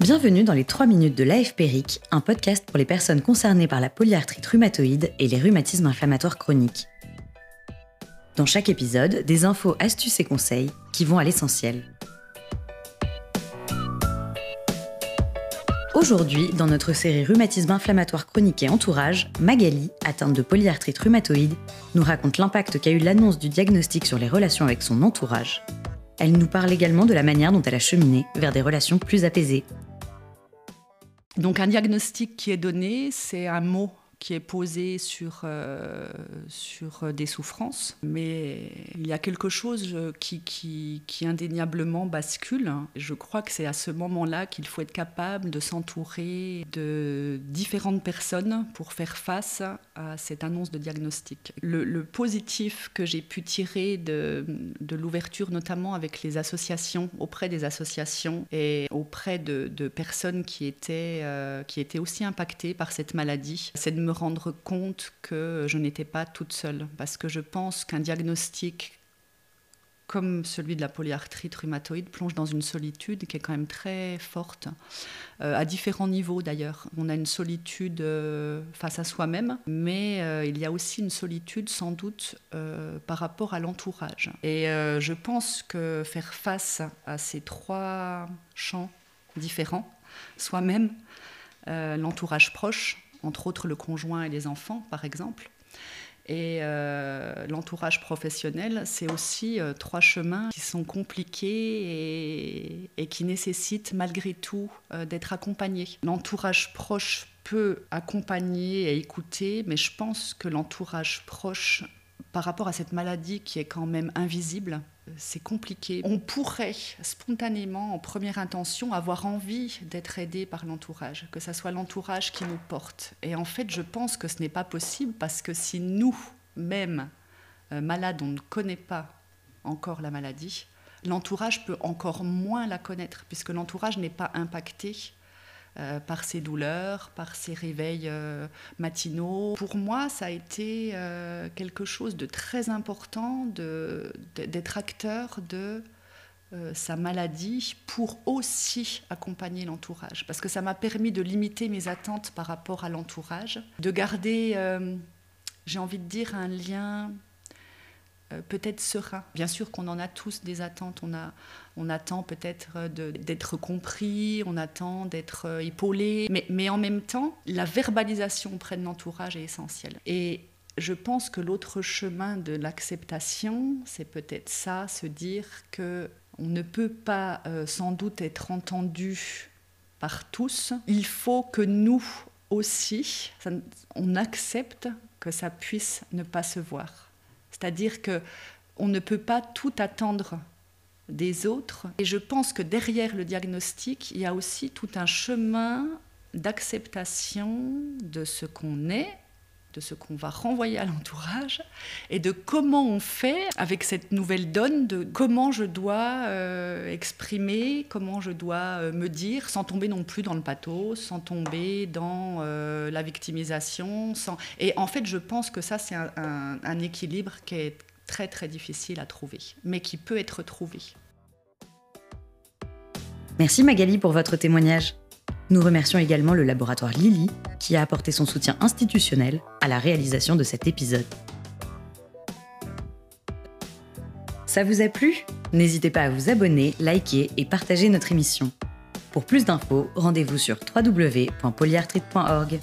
Bienvenue dans les 3 minutes de l'AFPRIC, un podcast pour les personnes concernées par la polyarthrite rhumatoïde et les rhumatismes inflammatoires chroniques. Dans chaque épisode, des infos, astuces et conseils qui vont à l'essentiel. Aujourd'hui, dans notre série Rhumatisme inflammatoire chronique et entourage, Magali, atteinte de polyarthrite rhumatoïde, nous raconte l'impact qu'a eu l'annonce du diagnostic sur les relations avec son entourage. Elle nous parle également de la manière dont elle a cheminé vers des relations plus apaisées. Donc un diagnostic qui est donné, c'est un mot qui est posé sur, euh, sur des souffrances, mais il y a quelque chose qui, qui, indéniablement bascule. Je crois que c'est à ce moment-là qu'il faut être capable de s'entourer de différentes personnes pour faire face à cette annonce de diagnostic. Le, positif que j'ai pu tirer de, de l'ouverture, notamment avec les associations, auprès des associations et auprès de, de personnes qui étaient, euh, qui étaient aussi impactées par cette maladie, me rendre compte que je n'étais pas toute seule. Parce que je pense qu'un diagnostic comme celui de la polyarthrite rhumatoïde plonge dans une solitude qui est quand même très forte, euh, à différents niveaux d'ailleurs. On a une solitude euh, face à soi-même, mais euh, il y a aussi une solitude sans doute par rapport à l'entourage. Et je pense que faire face à ces trois champs différents, soi-même, l'entourage proche, entre autres le conjoint et les enfants, par exemple. Et euh, l'entourage professionnel, c'est aussi euh, trois chemins qui sont compliqués et, qui nécessitent malgré tout euh, d'être accompagnés. L'entourage proche peut accompagner et écouter, mais je pense que l'entourage proche, par rapport à cette maladie qui est quand même invisible, c'est compliqué. On pourrait spontanément, en première intention, avoir envie d'être aidé par l'entourage, que ce soit l'entourage qui nous porte. Et en fait, je pense que ce n'est pas possible parce que si nous-mêmes, euh, malades, on ne connaît pas encore la maladie, l'entourage peut encore moins la connaître, puisque l'entourage n'est pas impacté euh, par ses douleurs, par ses réveils euh, matinaux. Pour moi, ça a été euh, quelque chose de très important d'être acteur de sa maladie pour aussi accompagner l'entourage. Parce que ça m'a permis de limiter mes attentes par rapport à l'entourage, de garder, j'ai envie de dire, un lien peut-être serein. Bien sûr qu'on en a tous des attentes, on, a, on attend peut-être euh, d'être compris, on attend d'être euh, épaulé, mais, mais en même temps, la verbalisation auprès de l'entourage est essentielle. Et je pense que l'autre chemin de l'acceptation, c'est peut-être ça, se dire que on ne peut pas euh, sans doute être entendu par tous. Il faut que nous aussi, on accepte que ça puisse ne pas se voir. C'est-à-dire que on ne peut pas tout attendre des autres. Et je pense que derrière le diagnostic, il y a aussi tout un chemin d'acceptation de ce qu'on est, de ce qu'on va renvoyer à l'entourage, et de comment on fait avec cette nouvelle donne, de comment je dois euh, exprimer, comment je dois euh, me dire, sans tomber non plus dans le pathos, sans tomber dans euh, la victimisation. Sans... Et en fait, je pense que ça, c'est un, équilibre qui est très très difficile à trouver, mais qui peut être trouvé. Merci Magali pour votre témoignage. Nous remercions également le laboratoire Lilly qui a apporté son soutien institutionnel à la réalisation de cet épisode. Ça vous a plu? N'hésitez pas à vous abonner, liker et partager notre émission. Pour plus d'infos, rendez-vous sur www.polyarthrite.org.